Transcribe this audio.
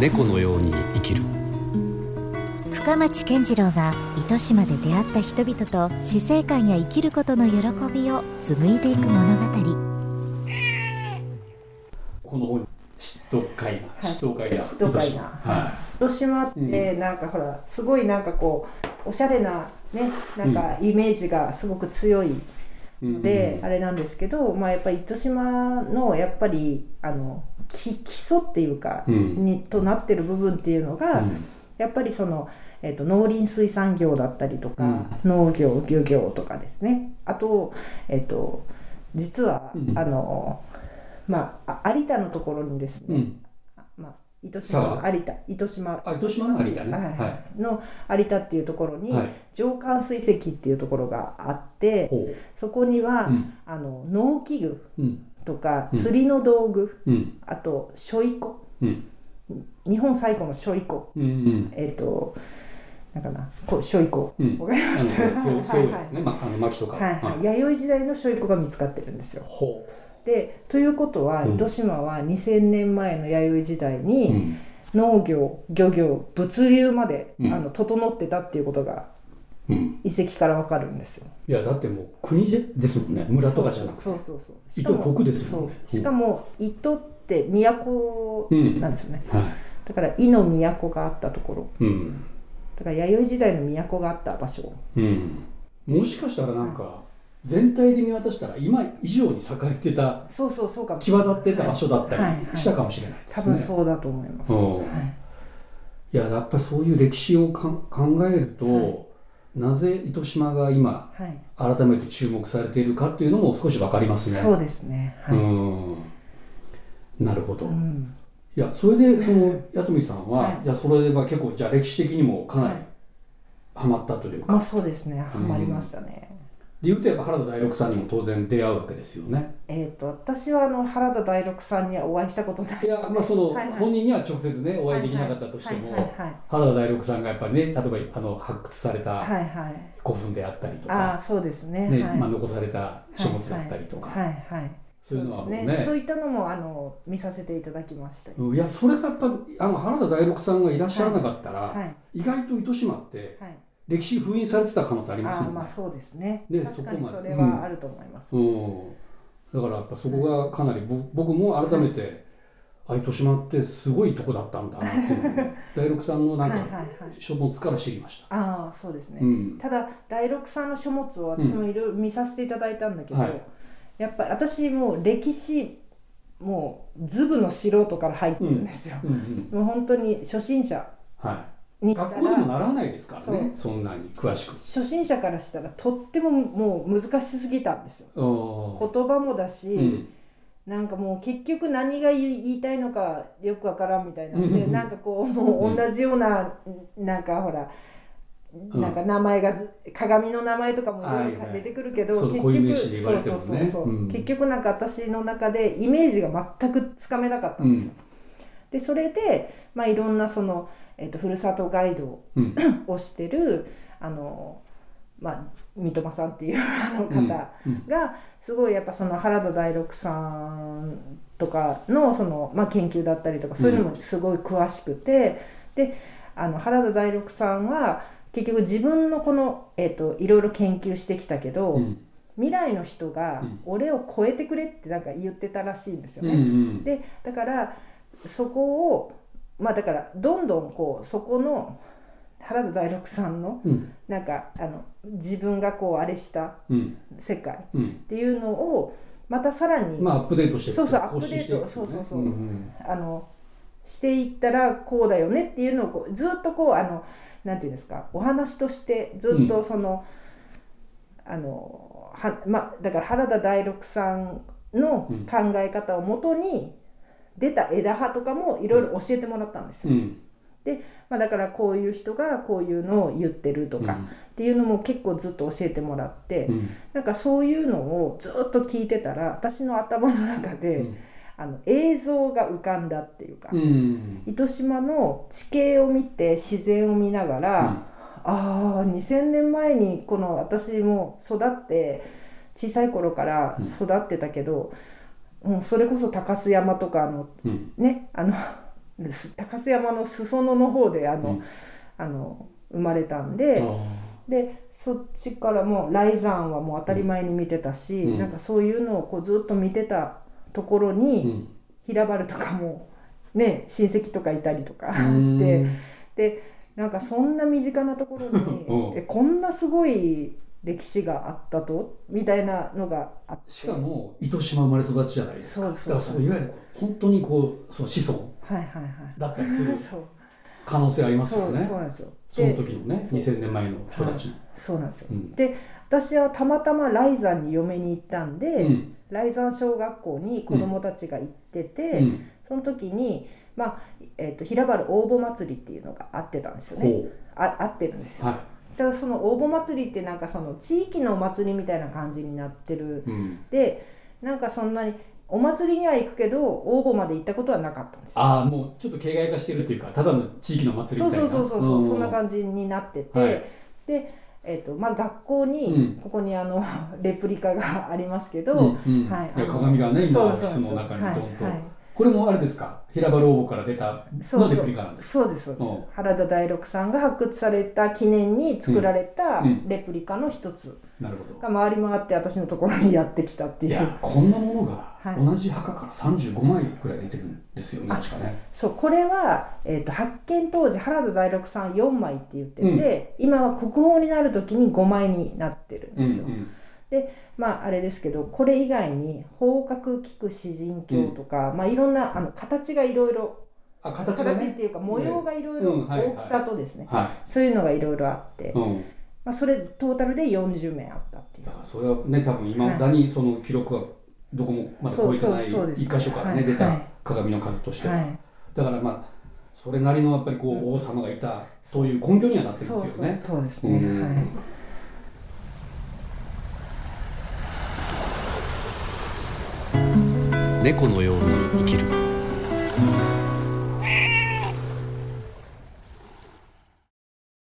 猫のように生きる。深町健次郎が糸島で出会った人々と死生観や生きることの喜びを紡いでいく物語。この本嫉妬会が嫉妬会が嫉妬会がは糸島ってなんかほらすごいなんかこうおしゃれなねなんかイメージがすごく強いいうんで、あれなんですけど、まあ、やっぱり糸島のやっぱりあのき基礎っていうか、うん。にとなってる部分っていうのが、うん。やっぱりその、えっと農林水産業だったりとか、うん。農業漁業とかですね。あと,、えっと実は、うん。あのまああ有田のところにですね、うん。まあ、糸島佐有田糸島。あ糸島の有田ね。はいはの有田っていうところに、いはい。上官水石っていうところがあってほそこには、ううん。あの農機具うん。とかうん。釣りの道具、うん。あとしょいこ。うん。日本最古のしょいこ。うんうん。えっ、となんかなこうしょいこ。うん。わかります？そうそういうやつはいね。まあの薪とか。はいはい。弥生時代のしょいこが見つかってるんですよ。ほでということは、うん。糸島は2000年前の弥生時代うに、うん。農業漁業物流まで、うん。あの整ってたっていうことがうん。遺跡からわかるんですよ。いやだってもう国でですもんね。村とかじゃなくて。そうそうそう。し糸国ですもんね。そう。しかも糸って都なんですよね、はだから伊の都があったところ。いうん。だから弥生時代の都があった場所。うん。もしかしたらなんか全体で見渡したら今以上に栄えてたそうそうそうかも。際立ってた場所だったりしたかもしれないで多すね。分そうだと思います、うん。はい。いややっぱりそういう歴史をかん考えると、はい。なぜ糸島が今はい。改めて注目されているかっていうのも少し分かりますね。そうですね。はい、うん。なるほど。うん。いやそれでその八富さんは、はい。じゃあそれは結構じゃあ歴史的にもかなりはい。ハマったというか、まあそうですね。ハマりましたね、で言うとやっぱ原田大六さんにも当然出会うわけですよね。えっ、と私はあの原田大六さんにはお会いしたことない。いやまあその、はいはい。本人には直接ねお会いできなかったとしても、はいはいはい。原田大六さんがやっぱりね例えばあの発掘されたはいはい。古墳であったりとか、ああそうですね。ねはい。まあ、残された書物だったりとか、はいはい。はいそういうのはね。ですそういったのもあの見させていただきました。うんいやそれがやっぱあの原田大六さんがいらっしゃらなかったら、はい。意外と糸島ってはい歴史封印されてた可能性ありますあもんね。あまあそうですね。で確かにそれはあると思います、うん、だからやっぱそこがかなりぼ僕も改めて、あ糸島ってすごいとこだったんだなっていうのをね 大六さんのなんかはいはいはい。書物から知りました。ああそうですね、うん。ただ第六さんの書物を私もいろいろ見させていただいたんだけど、はい。やっぱり私もう歴史もうズブの素人から入ってるんですよ、うんうん。もう本当に初心者。はい、にしたら学校でも習わないですからねそんなに詳しく。初心者からしたらとってももう難しすぎたんですよ。お言葉もだし、うん。なんかもう結局何が言いたいのかよくわからんみたいな、うなんかこうもう同じような、なんかほらなんか名前がず鏡の名前とかも出てくるけど、そう結固有名局そうそうそうそう。うん。結局なんか私の中でイメージが全くつかめなかったんですよ。でそれで、まあ、いろんなその、えっとふるさとガイドうん。をしてるあの、まあ、三笘さんっていうあの方、うん。がすごいやっぱその原田大六さんとかのその、まあ、研究だったりとかそういうのもすごい詳しくて、であの原田大六さんは結局自分のこの、えー、といろいろ研究してきたけど、うん。未来の人がうん。俺を超えてくれってなんか言ってたらしいんですようんうね。ん。でだからそこをまあだからどんどんこうそこの原田大六さんのうん。なんかあの自分がこうあれしたうん。世界うん。っていうのをまたさらに、まあアップデートしてそうそうアップデートそうそうそう。んん。あのしていったらこうだよねっていうのをこうずっとこうあのなんていうんですかお話としてずっとその、あのはまあだから原田大六さんのうん。考え方をもとに出た枝葉とかもいろいろ教えてもらったんですよ。うん。まあ、だからこういう人がこういうのを言ってるとかっていうのも結構ずっと教えてもらって、うん。なんかそういうのをずっと聞いてたら私の頭の中で、うん。あの映像が浮かんだっていうか、うん。糸島の地形を見て自然を見ながら、ああ2000年前にこの私も育って小さい頃から育ってたけど、うん、それこそ高須山とかあのうん。ねあのす高須山の裾野の方であの、うん。あの生まれたんあでー。でそっちからもう雷山はもう当たり前に見てたし、うん。なんかそういうのをこうずっと見てたところうに、ん。平原とかもね親戚とかいたりとかうん。してでなんかそんな身近なところに こんなすごい歴史があったと？みたいなのがあって。しかも糸島生まれ育ちじゃないですか。だからそういわゆる本当にこうそう子孫はいはいはい。だったりする 可能性ありますよね。そうなんですよ。そので時のねそう。2000年前の人たちの、そうなんですよ。うん。で私はたまたま雷山に嫁に行ったんで、うん。雷山小学校に子供たちが行ってて、うん。その時に、まあえー、と平原応募祭りっていうのがあってたんですよね。ほああってるんですよ、うはただその応募祭りってなんかその地域のお祭りみたいな感じになってる。い、うん、でなんかそんなにお祭りには行くけど応募まで行ったことはなかったんですよ。ああもうちょっと形骸化してるっていうかただの地域の祭りそうみたいな。そうそうそう、ん。そんな感じになってて、はい。で、えーとまあ、学校うん。にここにあの レプリカがありますけど、うんうん。はい鏡がね今そうオフィスの中にドンと、はいはいこれもあれですか？平原応募から出たのレプリカなんですか？そうですそうです。うん。原田大六さんが発掘された記念に作られたうん。うん。レプリカの一つなるほど。が回り回って私のところにやってきたっていいうやこんなものがはい。同じ墓から35枚くらい出てるんですよね、確かね。そうこれは、えー、と発見当時原田大六さん4枚って言ってて、今は国宝になる時に5枚になってるんうんうですよ、んまああれですけどこれ以外に方角菊詩人鏡とか、まあいろんなあの形がいろいろあ形がね。形っていうか模様がいろいろ大きさとですね、はそういうのがいろいろあって、い、うん、まあ、それトータルで40名あったっていう。だからそれはね多分いまだにその記録はどこもまだ超えてないそうそうそうです。一箇所からね、はい。出たはい。鏡の数としては、はい。だからまあそれなりのやっぱりこう、うん。王様がいたそういう根拠にはなってるんそうそうですよねそうですね、うん。はい猫のように生きる。